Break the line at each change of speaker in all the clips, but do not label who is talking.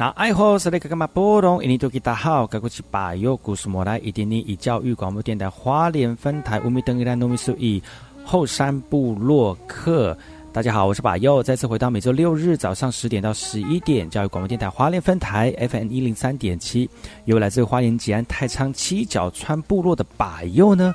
那爱好是那个干嘛波动？印尼多吉大好，该过去把右故事莫来，一点点以教育广播电台花莲分台乌米登伊兰糯米苏以后山部落客。大家好，我是把右，再次回到每周六日早上十点到十一点，教育广播电台花莲分台 FM 一零三点七，由来自花莲吉安太仓七角川部落的把右呢。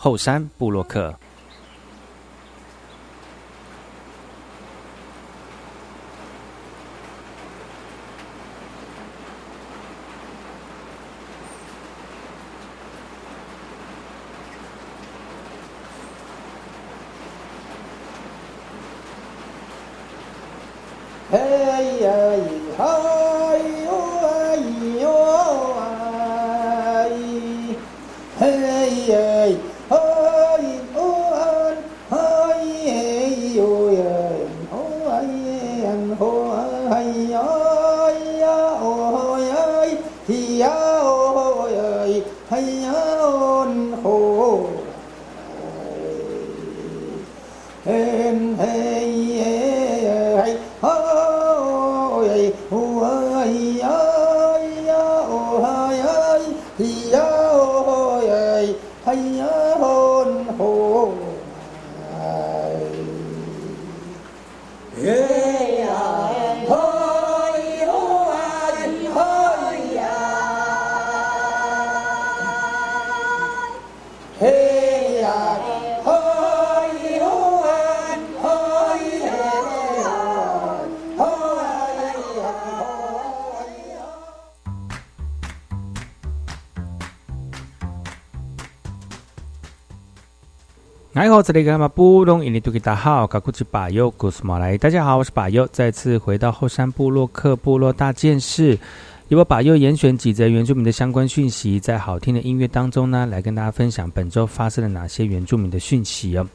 后山布洛克。这里是马布隆印尼土著大号，卡古吉巴尤古斯马来。大家好，我是巴尤，再次回到后山部落克部落大件事，由我巴尤严选几则原住民的相关讯息，在好听的音乐当中呢，来跟大家分享本周发生了哪些原住民的讯息哦。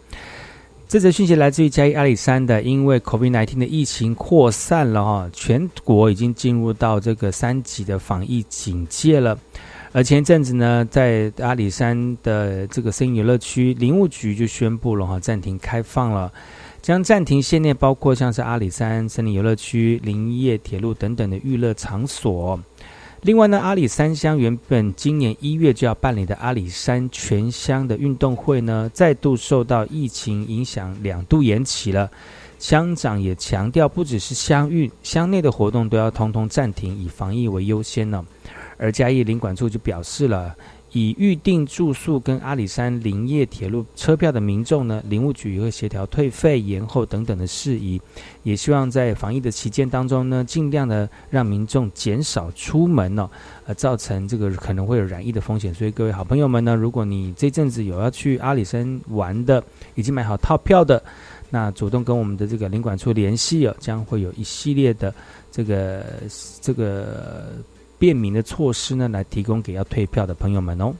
这则讯息来自于嘉义阿里山的，因为 COVID-19 的疫情扩散了哈，全国已经进入到这个三级的防疫警戒了。而前一阵子呢，在阿里山的这个森林游乐区，林务局就宣布了哈，暂停开放了，将暂停限内包括像是阿里山森林游乐区、林业铁路等等的娱乐场所。另外呢，阿里山乡原本今年一月就要办理的阿里山全乡的运动会呢，再度受到疫情影响，两度延期了。乡长也强调，不只是乡运，乡内的活动都要通通暂停，以防疫为优先呢。而嘉义领管处就表示了，以预定住宿跟阿里山林业铁路车票的民众呢，林务局也会协调退费、延后等等的事宜，也希望在防疫的期间当中呢，尽量的让民众减少出门哦，呃，造成这个可能会有染疫的风险。所以各位好朋友们呢，如果你这阵子有要去阿里山玩的，已经买好套票的，那主动跟我们的这个领管处联系哦，将会有一系列的这个这个。便民的措施呢，来提供给要退票的朋友们哦。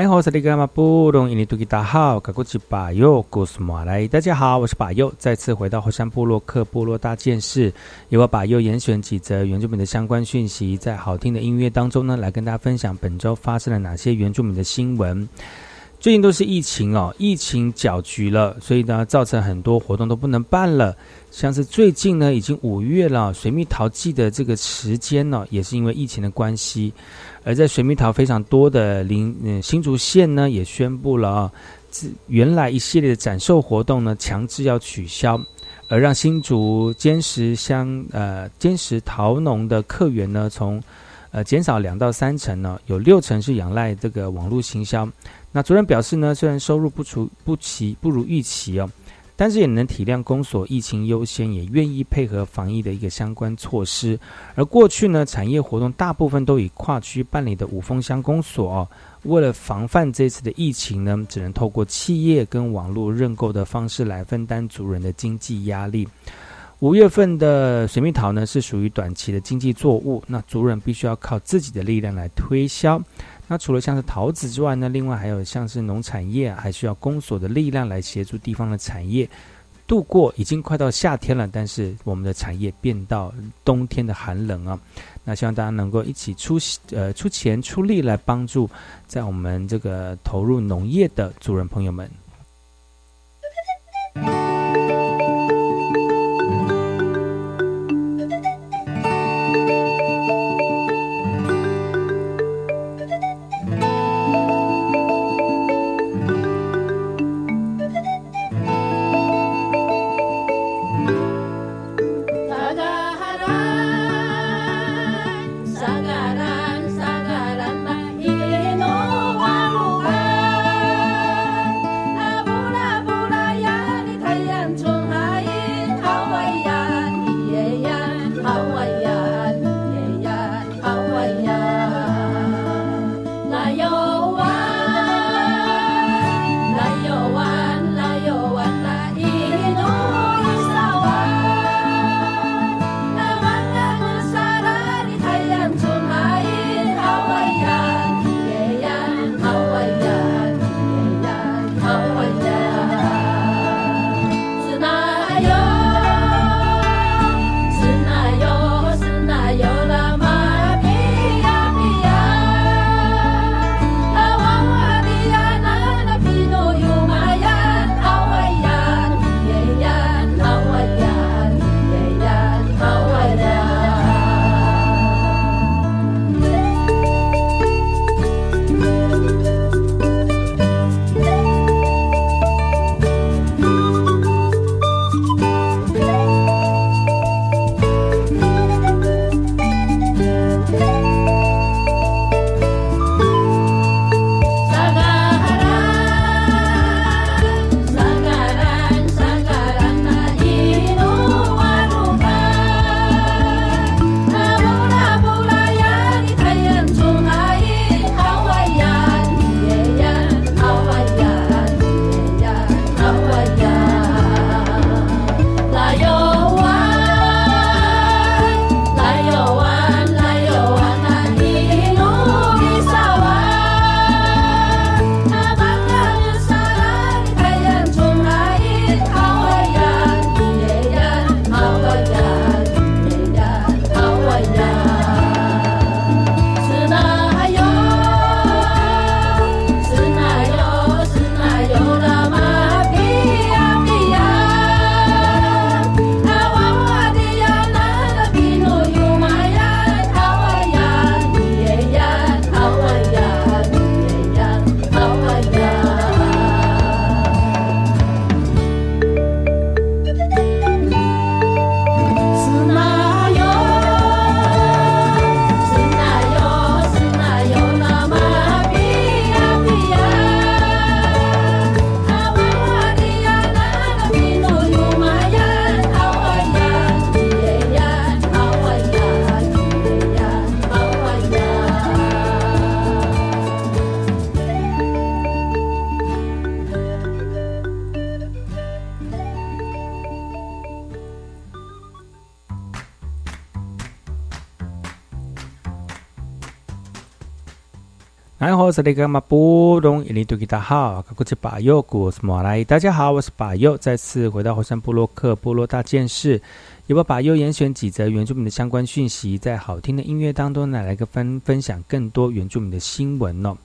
你好，是那个马布隆，印尼多吉达好，格古吉巴尤，古斯马来，大家好，我是巴尤，再次回到火山部落克部落大件事，由我巴尤严选几则原住民的相关讯息，在好听的音乐当中呢，来跟大家分享本周发生了哪些原住民的新闻。最近都是疫情哦，疫情搅局了，所以呢，造成很多活动都不能办了。像是最近呢，已经五月了，水蜜桃季的这个时间呢，也是因为疫情的关系。而在水蜜桃非常多的林嗯新竹县呢，也宣布了啊，原来一系列的展售活动呢，强制要取消，而让新竹坚石乡呃坚石桃农的客源呢，从呃减少两到三成呢，有六成是仰赖这个网络行销。那主任表示呢，虽然收入不出不齐不如预期哦。但是也能体谅公所疫情优先，也愿意配合防疫的一个相关措施。而过去呢，产业活动大部分都以跨区办理的五峰乡公所，为了防范这次的疫情呢，只能透过企业跟网络认购的方式来分担族人的经济压力。五月份的水蜜桃呢，是属于短期的经济作物，那族人必须要靠自己的力量来推销。那除了像是桃子之外呢，另外还有像是农产业，还需要公所的力量来协助地方的产业度过。已经快到夏天了，但是我们的产业变到冬天的寒冷啊。那希望大家能够一起出呃出钱出力来帮助在我们这个投入农业的主人朋友们。哎，我是那个马布隆，印尼多吉达好，我是巴佑，我是马来。大家好，我是巴佑，再次回到火山部落克部落大件事，由我巴佑严选几则原住民的相关讯息，在好听的音乐当中呢，来个分分享更多原住民的新闻哦。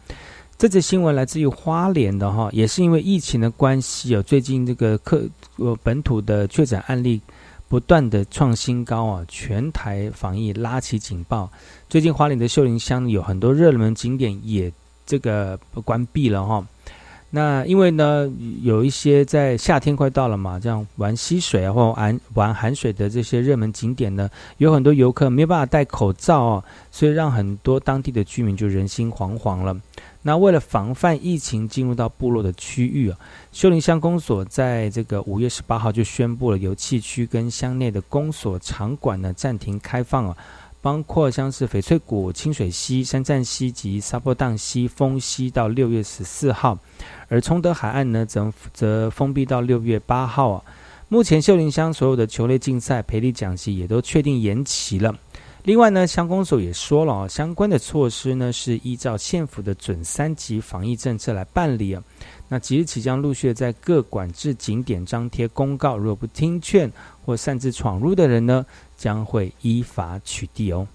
这则新闻来自于花莲的哈，也是因为疫情的关系哦，最近这个客呃本土的确诊案例不断的创新高啊，全台防疫拉起警报。最近花莲的秀林乡有很多热门景点也这个关闭了哈。那因为呢，有一些在夏天快到了嘛，这样玩溪水啊或玩玩寒水的这些热门景点呢，有很多游客没有办法戴口罩哦，所以让很多当地的居民就人心惶惶了。那为了防范疫情进入到部落的区域啊，秀林乡公所在这个五月十八号就宣布了，油气区跟乡内的公所场馆呢暂停开放啊。包括像是翡翠谷、清水溪、山站溪及沙坡荡溪封溪到六月十四号，而崇德海岸呢则则封闭到六月八号啊。目前秀林乡所有的球类竞赛、培力奖席也都确定延期了。另外呢，乡公所也说了啊，相关的措施呢是依照县府的准三级防疫政策来办理啊。那即日起将陆续在各管制景点张贴公告，若不听劝或擅自闯入的人呢？将会依法取缔哦。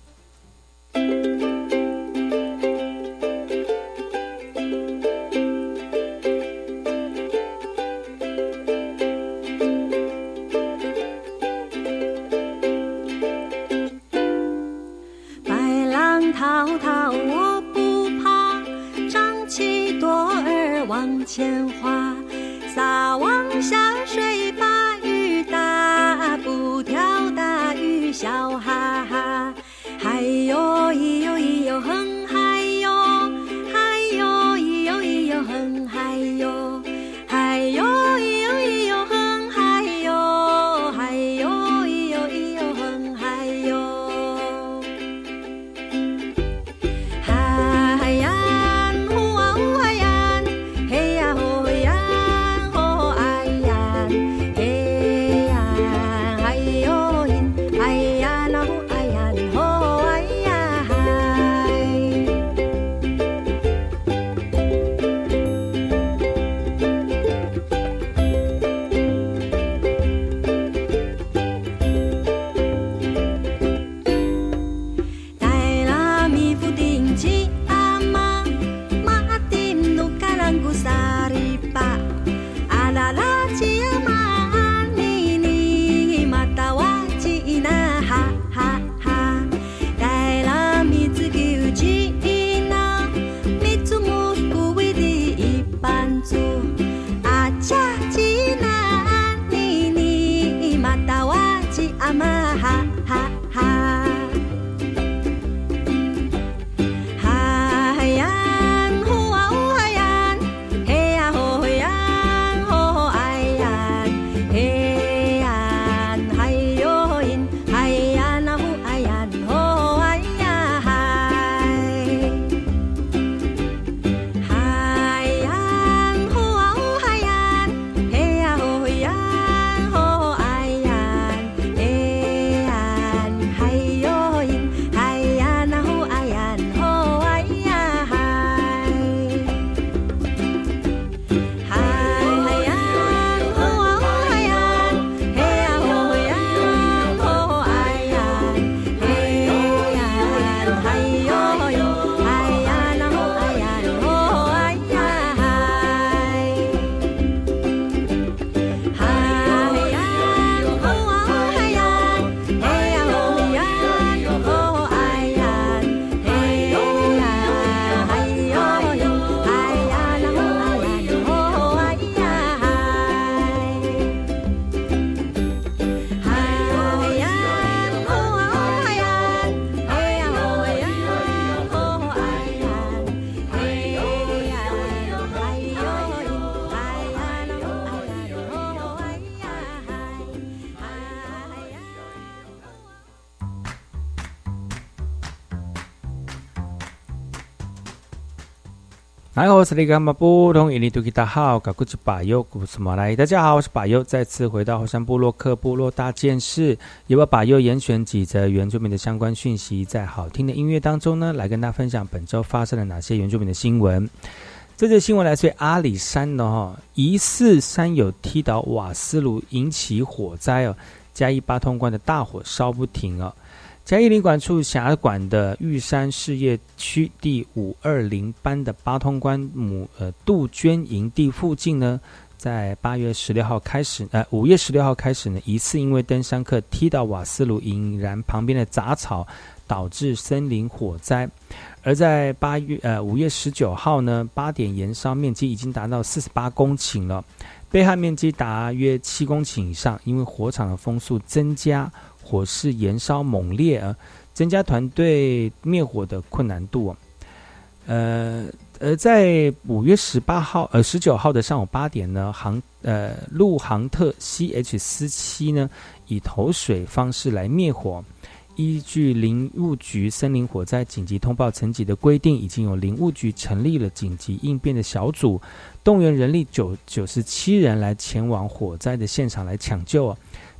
大
家好，我是那马布通印尼多吉达好，搞古吉巴尤古斯马来。大家好，我是巴尤，再次回到后山部落克部落大件事，也把巴尤严选几则原住民的相关讯息，在好听的音乐当中呢，来跟大家分享本周发生了哪些原住民的新闻。这则新闻来自阿里山的哈，疑似山友踢倒瓦斯炉引起火灾哦，嘉义八通关的大火烧不停哦。嘉义领管处辖管的玉山事业区第五二零班的八通关母呃杜鹃营地附近呢，在八月十六号开始，呃五月十六号开始呢，疑似因为登山客踢到瓦斯炉引燃旁边的杂草，导致森林火灾。而在八月呃五月十九号呢，八点燃烧面积已经达到四十八公顷了，被害面积达约七公顷以上，因为火场的风速增加。火势燃烧猛烈啊，增加团队灭火的困难度。呃，而在五月十八号、呃十九号的上午八点呢，航呃陆航特 CH 四七呢，以投水方式来灭火。依据林务局森林火灾紧急通报层级的规定，已经有林务局成立了紧急应变的小组，动员人力九九十七人来前往火灾的现场来抢救啊。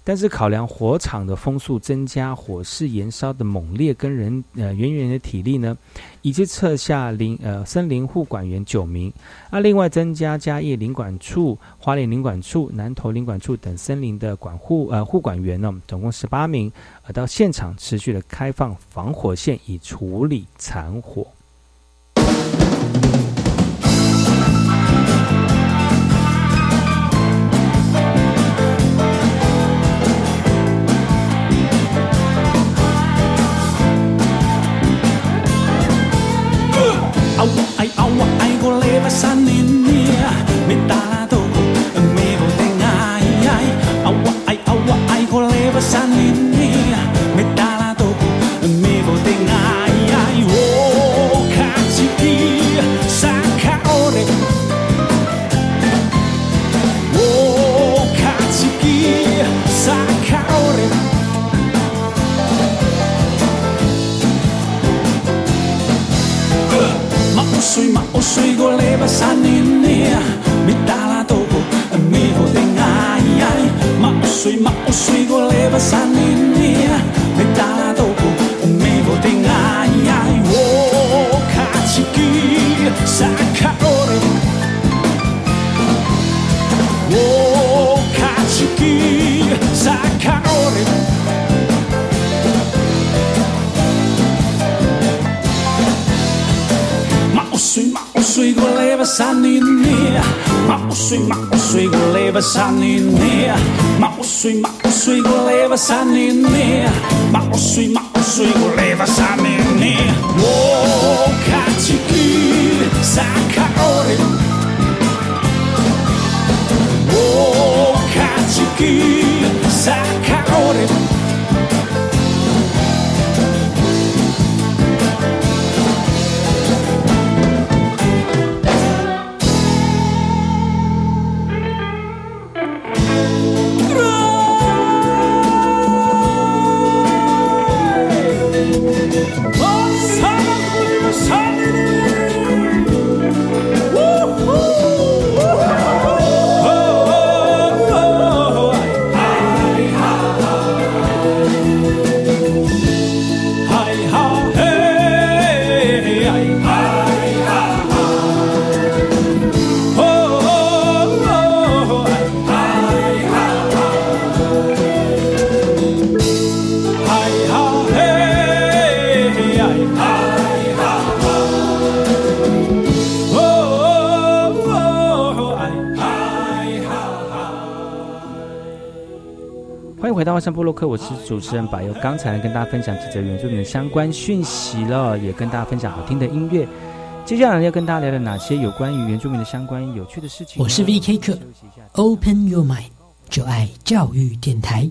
但是考量火场的风速增加、火势燃烧的猛烈跟人呃人员的体力呢，以及撤下林呃森林护管员九名，啊，另外增加嘉义林管处、花莲林管处、南投林管处等森林的管护呃护管员呢，总共十八名，呃到现场持续的开放防火线以处理残火。sanning med, man måste ju 上布洛克，我是主持人柏佑。刚才跟大家分享几则原住民的相关讯息了，也跟大家分享好听的音乐。接下来要跟大家聊聊哪些有关于原住民的相关有趣的事情。
我是 V.K. 客，Open Your Mind，就爱教育电台。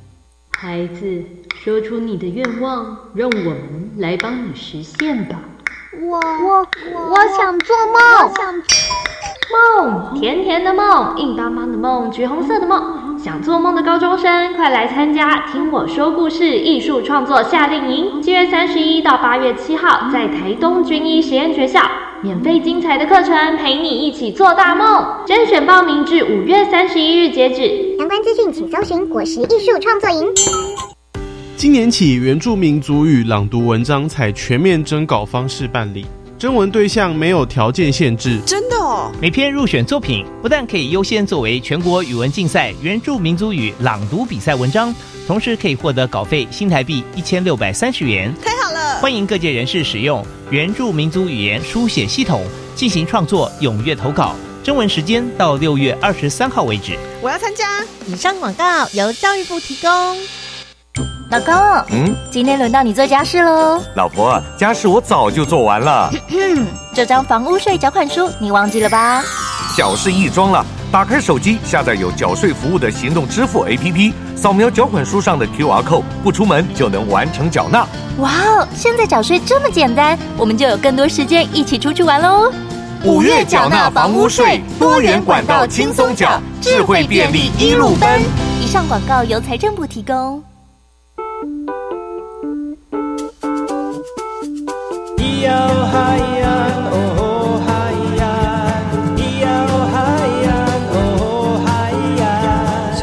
孩子，说出你的愿望，让我们来帮你实现吧。
我我我想做梦，想
梦甜甜的梦，硬邦邦的梦，橘红色的梦。想做梦的高中生，快来参加《听我说故事》艺术创作夏令营，七月三十一到八月七号，在台东军医实验学校，免费精彩的课程，陪你一起做大梦。甄选报名至五月三十一日截止。
相关资讯请搜寻果实艺术创作营。
今年起，原住民族语朗读文章采全面征稿方式办理，征文对象没有条件限制。
真的哦！
每篇入选作品不但可以优先作为全国语文竞赛原住民族语朗读比赛文章，同时可以获得稿费新台币一千六百三十元。
太好了！
欢迎各界人士使用原住民族语言书写系统进行创作，踊跃投稿。征文时间到六月二十三号为止。
我要参加。
以上广告由教育部提供。老公，
嗯，
今天轮到你做家事喽。
老婆，家事我早就做完了。
这张房屋税缴款书你忘记了吧？
小事一桩了，打开手机，下载有缴税服务的行动支付 APP，扫描缴款书上的 QR code，不出门就能完成缴纳。
哇哦，现在缴税这么简单，我们就有更多时间一起出去玩喽。
五月缴纳房屋税，多元管道轻松缴，智慧便利一路奔。
以上广告由财政部提供。
谁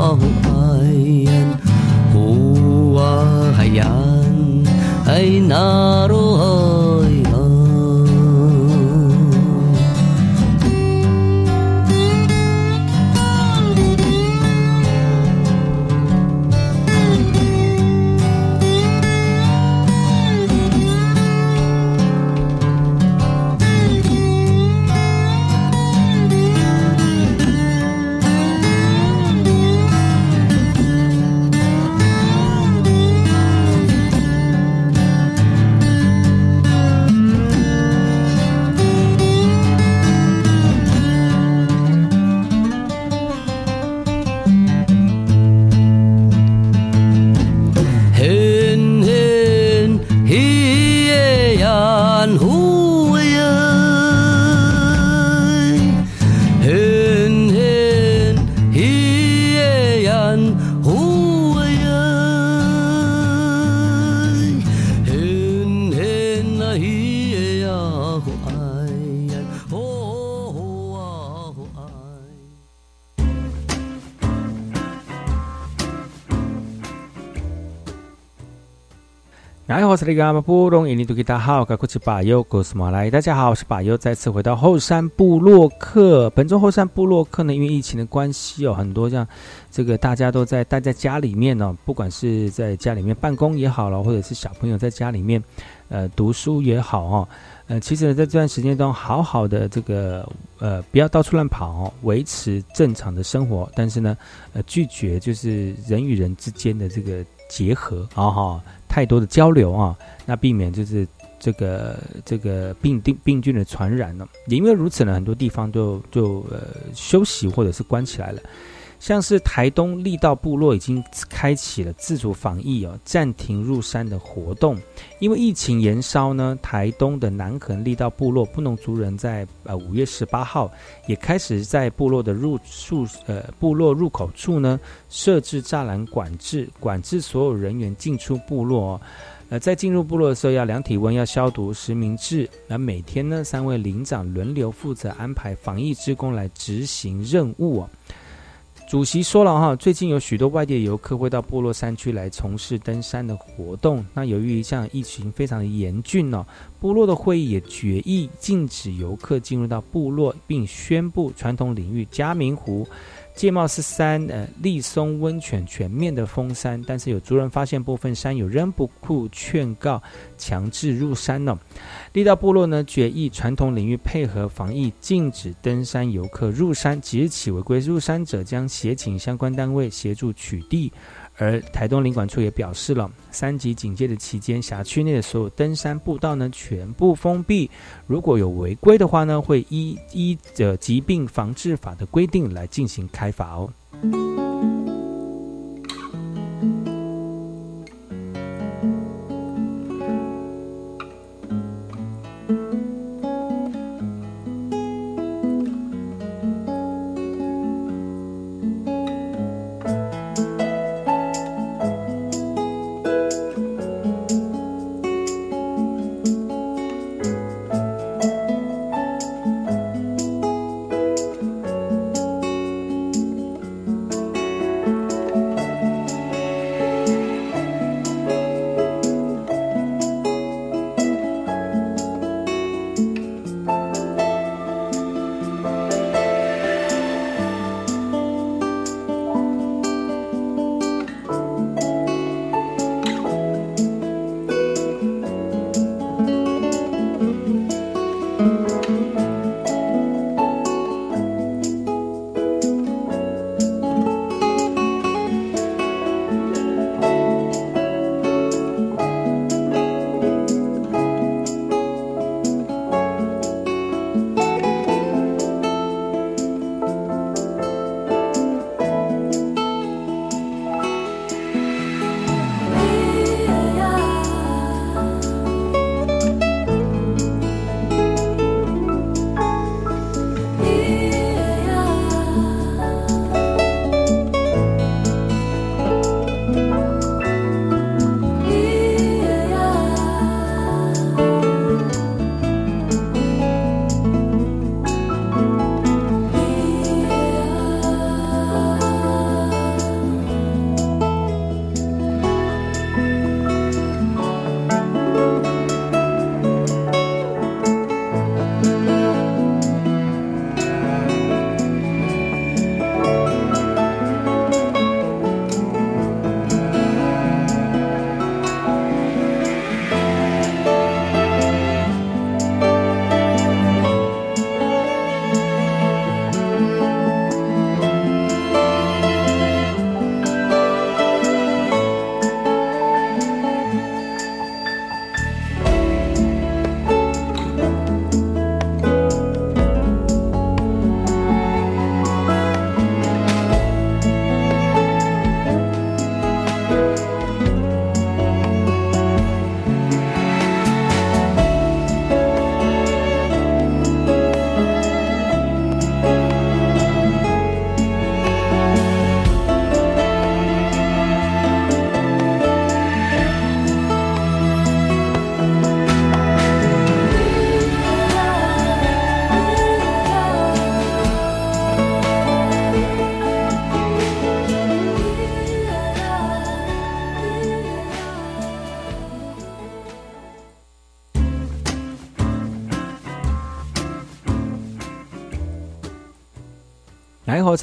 Oh.
哎，我是那个布隆，印尼大家好，我是巴尤，古斯马来。大家好，我是巴尤，再次回到后山部落客。本周后山部落客呢，因为疫情的关系哦，很多像这个大家都在待在家里面呢，不管是在家里面办公也好了，或者是小朋友在家里面呃读书也好哦，呃，其实呢，在这段时间中，好好的这个呃，不要到处乱跑哦，维持正常的生活，但是呢，呃，拒绝就是人与人之间的这个结合啊哈。太多的交流啊，那避免就是这个这个病病病菌的传染了。也因为如此呢，很多地方就就呃休息或者是关起来了。像是台东力道部落已经开启了自主防疫哦，暂停入山的活动。因为疫情延烧呢，台东的南横力道部落布农族人在呃五月十八号也开始在部落的入宿呃部落入口处呢设置栅栏管制，管制所有人员进出部落。哦呃，在进入部落的时候要量体温，要消毒实名制。那每天呢，三位领长轮流负责安排防疫职工来执行任务哦。主席说了哈，最近有许多外地游客会到部落山区来从事登山的活动。那由于一项疫情非常的严峻哦，部落的会议也决议禁止游客进入到部落，并宣布传统领域嘉明湖。界貌是山，呃，立松温泉全面的封山，但是有族人发现部分山有仍不顾劝告，强制入山了。力道部落呢决议传统领域配合防疫，禁止登山游客入山，即日起违规入山者将协请相关单位协助取缔。而台东领管处也表示了，三级警戒的期间，辖区内的所有登山步道呢全部封闭。如果有违规的话呢，会依依着疾病防治法的规定来进行开罚哦。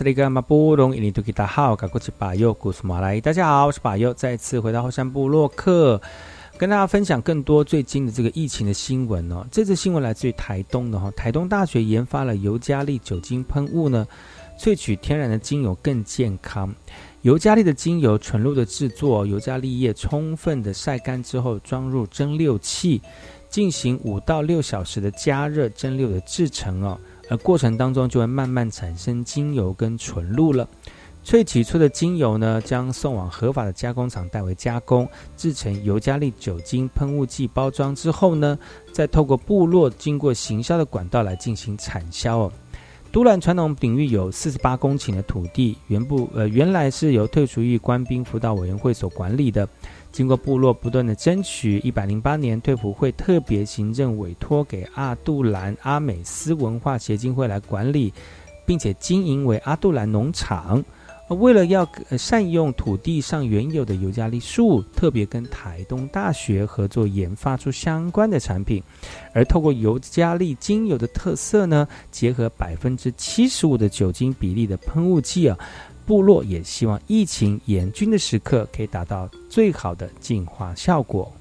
里个马布隆，印尼多吉达好，赶过去巴佑，古苏马来，大家好，我是巴佑，再次回到后山部落客，跟大家分享更多最近的这个疫情的新闻哦。这次新闻来自于台东的哈，台东大学研发了尤加利酒精喷雾呢，萃取天然的精油更健康。尤加利的精油纯露的制作，尤加利叶充分的晒干之后，装入蒸馏器，进行五到六小时的加热蒸馏的制成哦。而过程当中就会慢慢产生精油跟纯露了。萃取出的精油呢，将送往合法的加工厂代为加工，制成尤加利酒精喷雾剂包装之后呢，再透过部落经过行销的管道来进行产销哦。都兰传统领域有四十八公顷的土地，原部呃原来是由退出役官兵辅导委员会所管理的。经过部落不断的争取，一百零八年退普会特别行政委托给阿杜兰阿美斯文化协进会来管理，并且经营为阿杜兰农场。为了要善用土地上原有的尤加利树，特别跟台东大学合作研发出相关的产品，而透过尤加利精油的特色呢，结合百分之七十五的酒精比例的喷雾剂啊。部落也希望疫情严峻的时刻可以达到最好的净化效果。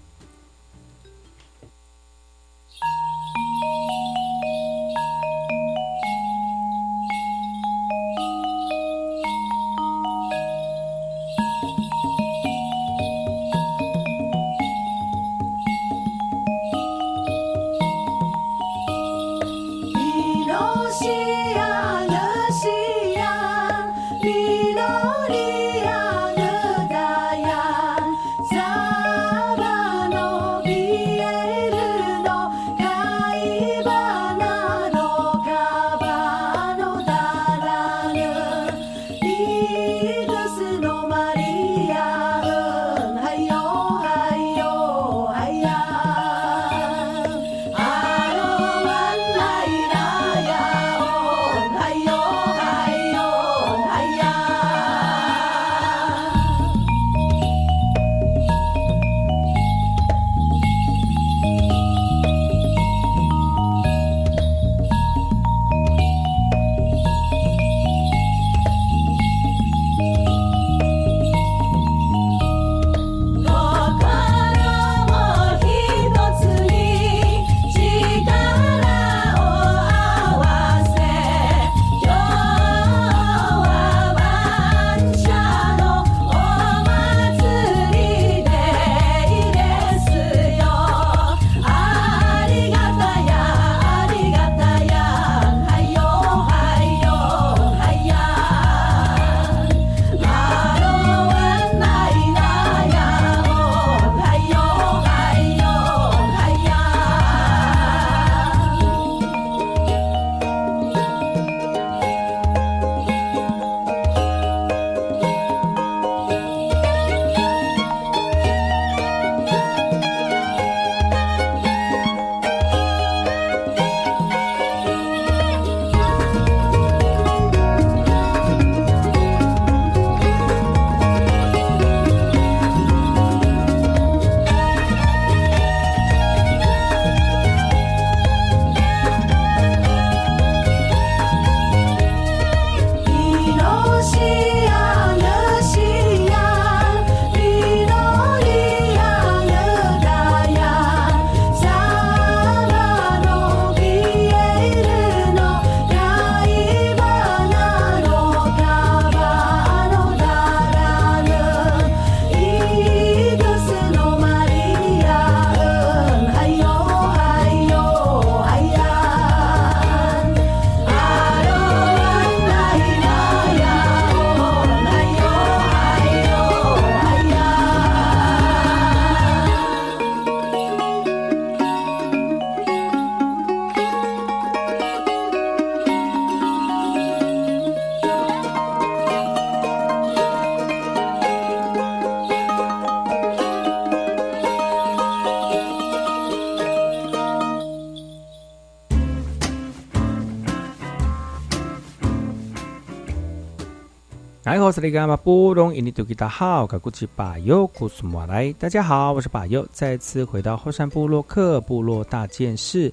好，是那个马布隆印尼多吉达好，卡古吉巴尤古苏马来，大家好，我是巴尤，再次回到后山部落克部落大件事。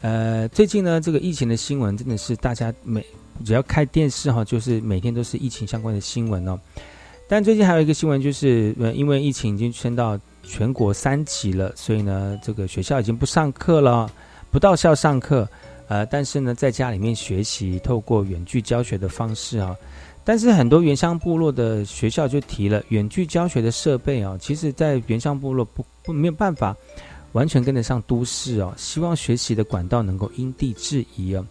呃，最近呢，这个疫情的新闻真的是大家每
只要开电视哈，就是每天都是疫情相关的新闻哦。但最近还有一个新闻，就是，因为疫情已经升到全国三级了，所以呢，这个学校已经不上课了，不到校上课，呃，但是呢，在家里面学习，透过远距教学的方式啊。但是很多原乡部落的学校就提了，远距教学的设备啊，其实在原乡部落不不没有办法完全跟得上都市哦。希望学习的管道能够因地制宜哦。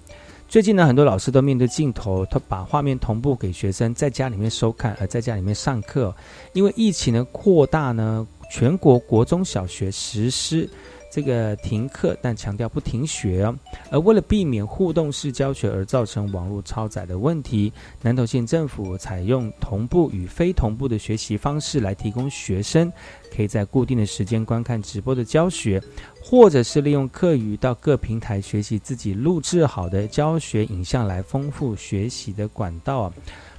最近呢，很多老师都面对镜头，他把画面同步给学生在家里面收看，而在家里面上课。因为疫情的扩大呢，全国国中小学实施这个停课，但强调不停学哦。而为了避免互动式教学而造成网络超载的问题，南投县政府采用同步与非同步的学习方式来提供学生。可以在固定的时间观看直播的教学，或者是利用课余到各平台学习自己录制好的教学影像来丰富学习的管道。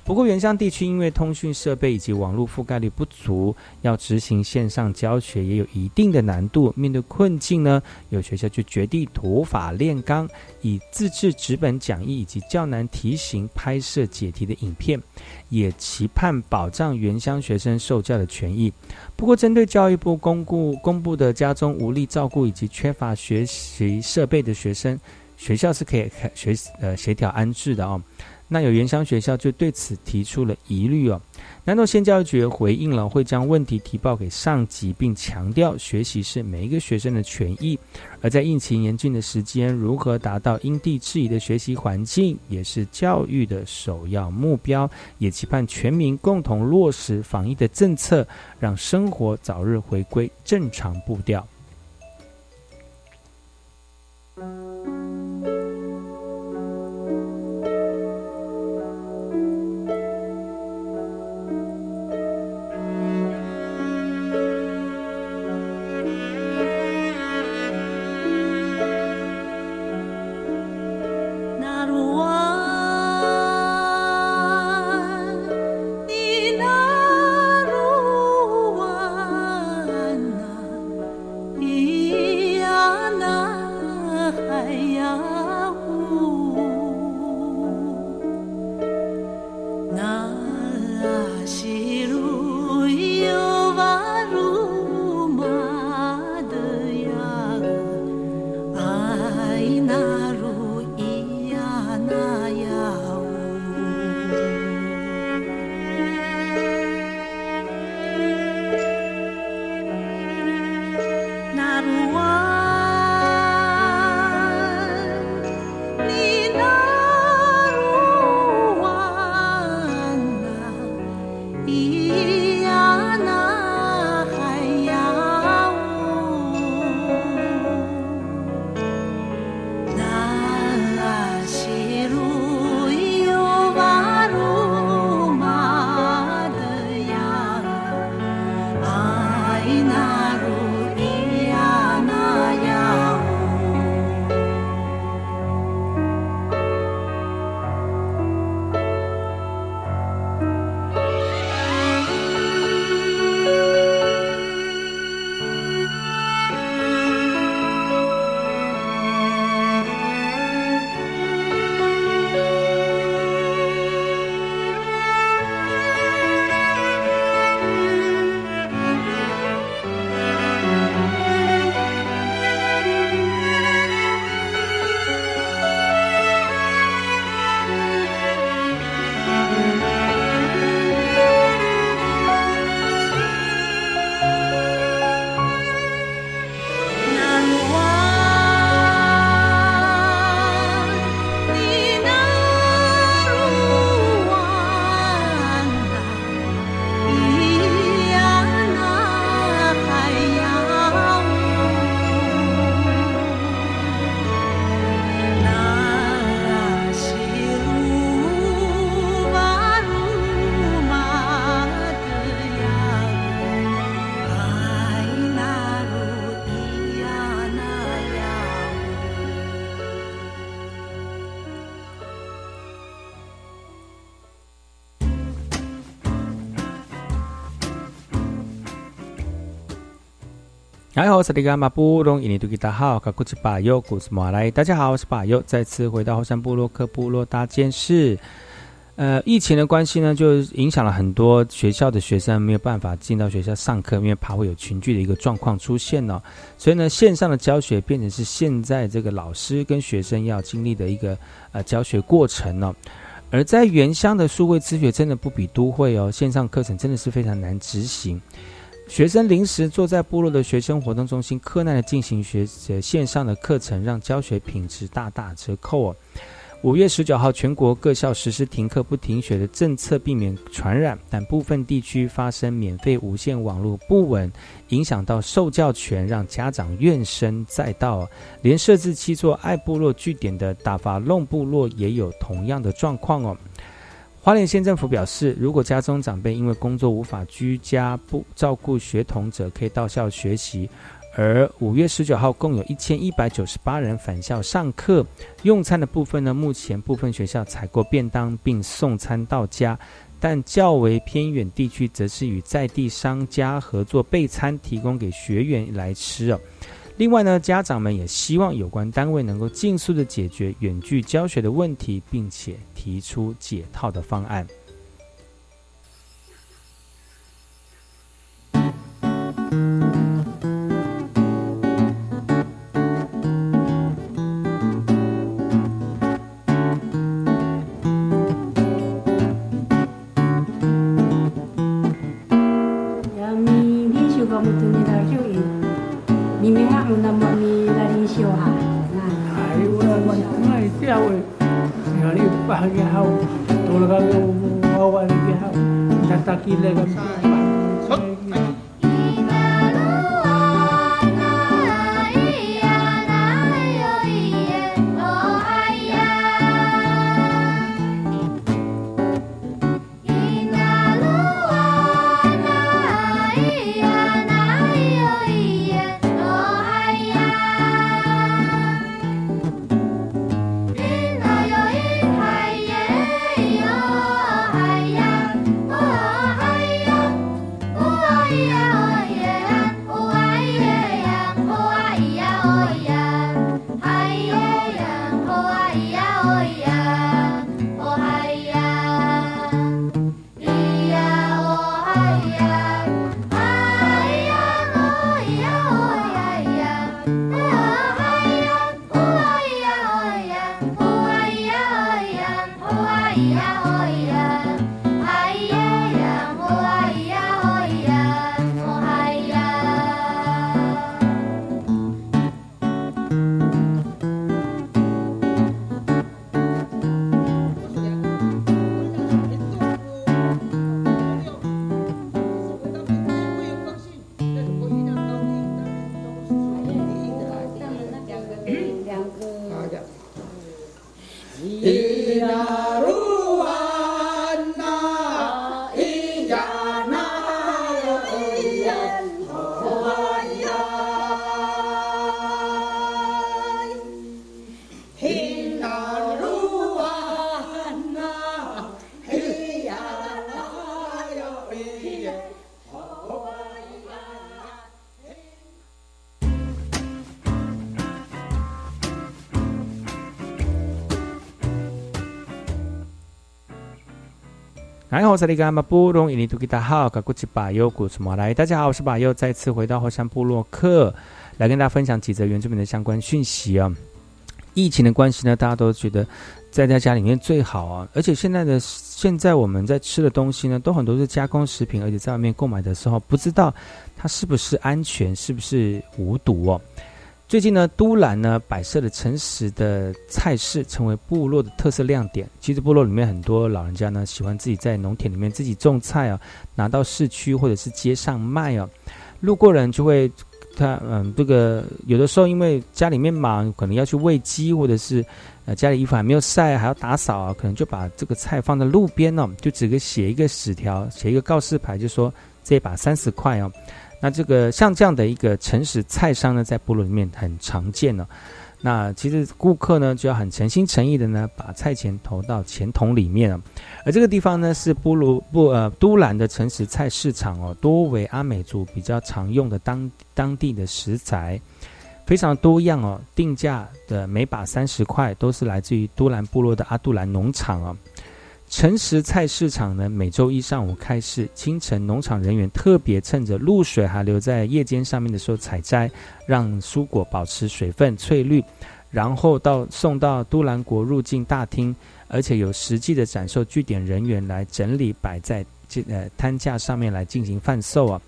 不过，原乡地区因为通讯设备以及网络覆盖率不足，要执行线上教学也有一定的难度。面对困境呢，有学校就决定土法炼钢，以自制纸本讲义以及较难题型拍摄解题的影片，也期盼保障原乡学生受教的权益。不过，针对教育部公布公布的家中无力照顾以及缺乏学习设备的学生，学校是可以学呃协调安置的哦。那有原乡学校就对此提出了疑虑哦。南投县教育局回应了，会将问题提报给上级，并强调学习是每一个学生的权益。而在疫情严峻的时间，如何达到因地制宜的学习环境，也是教育的首要目标。也期盼全民共同落实防疫的政策，让生活早日回归正常步调。你好，我是那个马布隆，印尼多吉达好，卡古奇巴尤古斯马来，大家好，我是巴尤，再次回到后山部落克部落大件事。呃，疫情的关系呢，就影响了很多学校的学生没有办法进到学校上课，因为怕会有群聚的一个状况出现呢。所以呢，线上的教学变成是现在这个老师跟学生要经历的一个呃教学过程呢。而在原乡的数位自学真的不比都会哦，线上课程真的是非常难执行。学生临时坐在部落的学生活动中心，困难的进行学线上的课程，让教学品质大打折扣哦。五月十九号，全国各校实施停课不停学的政策，避免传染，但部分地区发生免费无线网络不稳，影响到受教权，让家长怨声载道。连设置七座爱部落据点的打法弄部落也有同样的状况哦。花莲县政府表示，如果家中长辈因为工作无法居家不照顾学童者，可以到校学习。而五月十九号，共有一千一百九十八人返校上课。用餐的部分呢，目前部分学校采购便当并送餐到家，但较为偏远地区则是与在地商家合作备餐，提供给学员来吃哦。另外呢，家长们也希望有关单位能够尽速的解决远距教学的问题，并且提出解套的方案。
bahagia hau. Tolong kau awal lagi hau. Tak tak kira kami.
大家好，我是巴佑，再次回到后山部落克，来跟大家分享几则原住民的相关讯息啊。疫情的关系呢，大家都觉得在在家里面最好啊。而且现在的现在我们在吃的东西呢，都很多是加工食品，而且在外面购买的时候，不知道它是不是安全，是不是无毒哦。最近呢，都兰呢摆设的诚实的菜市，成为部落的特色亮点。其实部落里面很多老人家呢，喜欢自己在农田里面自己种菜啊，拿到市区或者是街上卖啊。路过人就会，他嗯，这个有的时候因为家里面忙，可能要去喂鸡，或者是呃家里衣服还没有晒，还要打扫啊，可能就把这个菜放在路边呢，就只个写一个纸条，写一个告示牌，就说这把三十块哦。那这个像这样的一个诚实菜商呢，在部落里面很常见哦。
那其实顾客呢就要很诚心诚意的呢把菜钱投到钱桶里面啊。而这个地方呢是布鲁布呃都兰的诚实菜市场哦，多为阿美族比较常用的当当地的食材，非常多样哦。定价的每把三十块，都是来自于都兰部落的阿杜兰农场哦。诚实菜市场呢，每周一上午开市，清晨农场人员特别趁着露水还留在夜间上面的时候采摘，让蔬果保持水分翠绿，然后到送到都兰国入境大厅，而且有实际的展售据点人员来整理摆在这呃摊架上面来进行贩售啊。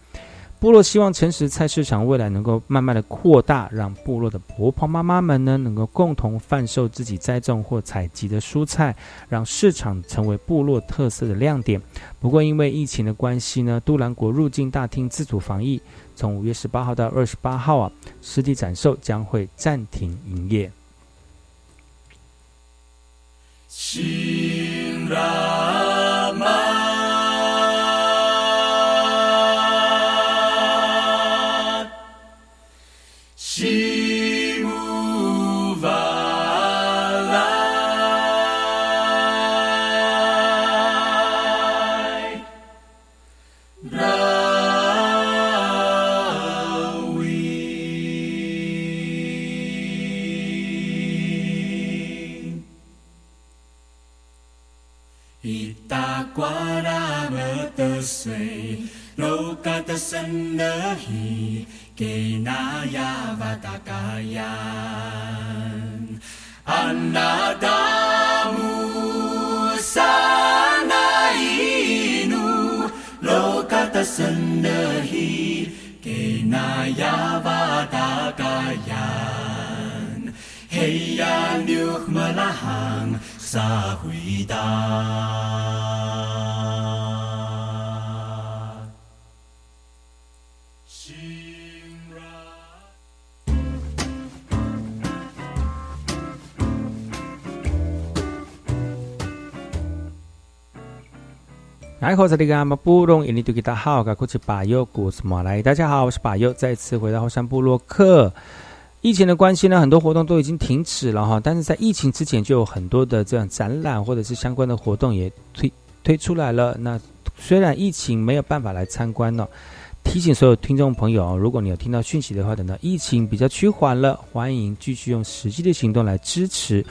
部落希望诚实菜市场未来能够慢慢的扩大，让部落的婆婆妈妈们呢能够共同贩售自己栽种或采集的蔬菜，让市场成为部落特色的亮点。不过因为疫情的关系呢，都兰国入境大厅自主防疫，从五月十八号到二十八号啊，实体展售将会暂停营业。
好，这里个阿玛布隆，印尼多吉达好，噶古奇巴尤古斯马来，大家好，我是巴尤，再次回到后山部落克。疫情的关系呢，很多活动都已经停止了哈，但是在疫情之前就有很多的这样展览或者是相关的活动也推推出来了。那虽然疫情没有办法来参观呢，提醒所有听众朋友，如果你有听到讯息的话，等到疫情比较趋缓了，欢迎继续用实际的行动来支持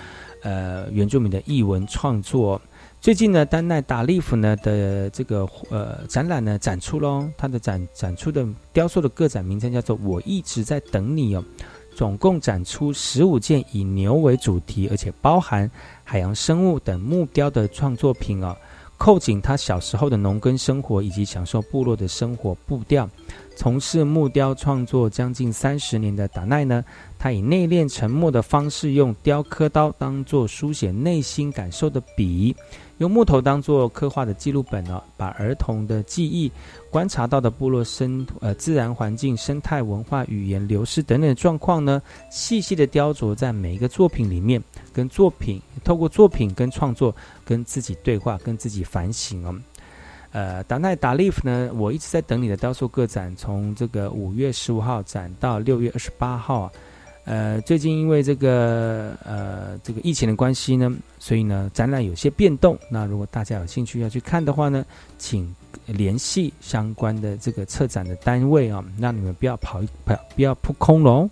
呃原住民的译文创作。最近呢，丹奈达利夫呢的这个呃展览呢展出喽，他的展展出的雕塑的个展名称叫做“我一直在等你”哦，总共展出十五件以牛为主题，而且包含海洋生物等木雕的创作品哦，扣紧他小时候的农耕生活以及享受部落的生活步调。从事木雕创作将近三十年的达奈呢，他以内敛沉默的方式，用雕刻刀当做书写内心感受的笔。用木头当做刻画的记录本呢，把儿童的记忆、观察到的部落生呃自然环境、生态文化、语言流失等等的状况呢，细细的雕琢在每一个作品里面，跟作品透过作品跟创作跟自己对话，跟自己反省哦。呃，达奈达利夫呢，我一直在等你的雕塑个展，从这个五月十五号展到六月二十八号。呃，最近因为这个呃这个疫情的关系呢，所以呢展览有些变动。那如果大家有兴趣要去看的话呢，请联系相关的这个策展的单位啊，让你们不要跑跑不要扑空喽。